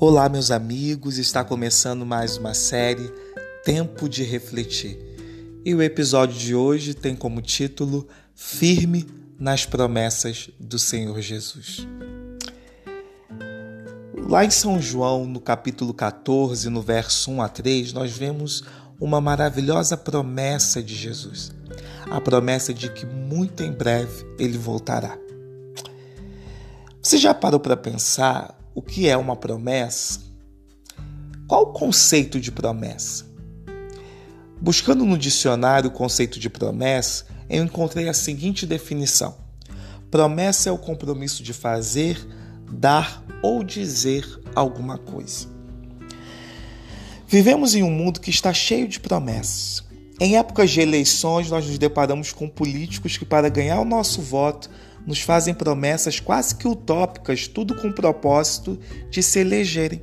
Olá, meus amigos, está começando mais uma série Tempo de Refletir. E o episódio de hoje tem como título Firme nas promessas do Senhor Jesus. Lá em São João, no capítulo 14, no verso 1 a 3, nós vemos uma maravilhosa promessa de Jesus. A promessa de que muito em breve ele voltará. Você já parou para pensar o que é uma promessa? Qual o conceito de promessa? Buscando no dicionário o conceito de promessa, eu encontrei a seguinte definição: promessa é o compromisso de fazer, dar ou dizer alguma coisa. Vivemos em um mundo que está cheio de promessas. Em épocas de eleições, nós nos deparamos com políticos que, para ganhar o nosso voto, nos fazem promessas quase que utópicas, tudo com o propósito de se elegerem.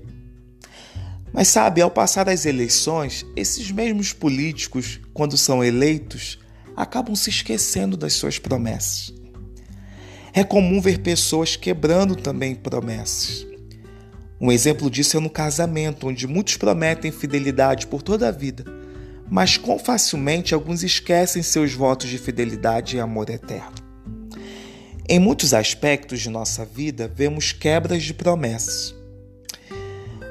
Mas sabe, ao passar as eleições, esses mesmos políticos, quando são eleitos, acabam se esquecendo das suas promessas. É comum ver pessoas quebrando também promessas. Um exemplo disso é no casamento, onde muitos prometem fidelidade por toda a vida, mas com facilmente alguns esquecem seus votos de fidelidade e amor eterno. Em muitos aspectos de nossa vida, vemos quebras de promessas.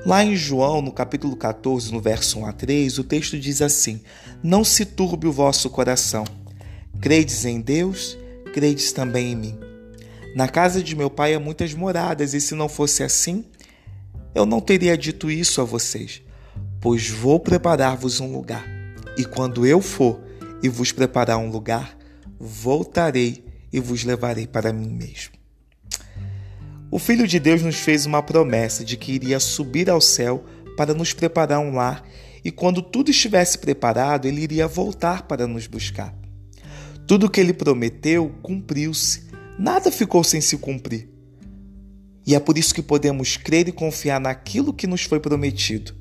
Lá em João, no capítulo 14, no verso 1 a 3, o texto diz assim: Não se turbe o vosso coração. Credes em Deus, credes também em mim. Na casa de meu pai há muitas moradas, e se não fosse assim, eu não teria dito isso a vocês, pois vou preparar-vos um lugar. E quando eu for e vos preparar um lugar, voltarei e vos levarei para mim mesmo. O Filho de Deus nos fez uma promessa de que iria subir ao céu para nos preparar um lar e, quando tudo estivesse preparado, ele iria voltar para nos buscar. Tudo o que ele prometeu cumpriu-se, nada ficou sem se cumprir. E é por isso que podemos crer e confiar naquilo que nos foi prometido.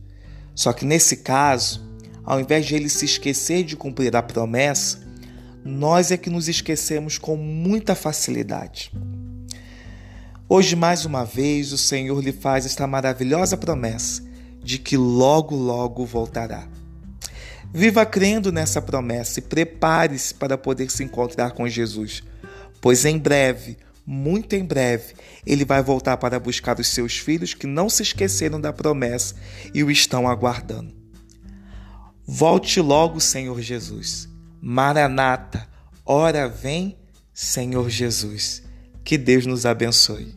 Só que nesse caso, ao invés de ele se esquecer de cumprir a promessa, nós é que nos esquecemos com muita facilidade. Hoje, mais uma vez, o Senhor lhe faz esta maravilhosa promessa de que logo, logo voltará. Viva crendo nessa promessa e prepare-se para poder se encontrar com Jesus, pois em breve, muito em breve, ele vai voltar para buscar os seus filhos que não se esqueceram da promessa e o estão aguardando. Volte logo, Senhor Jesus. Maranata, ora vem, Senhor Jesus. Que Deus nos abençoe.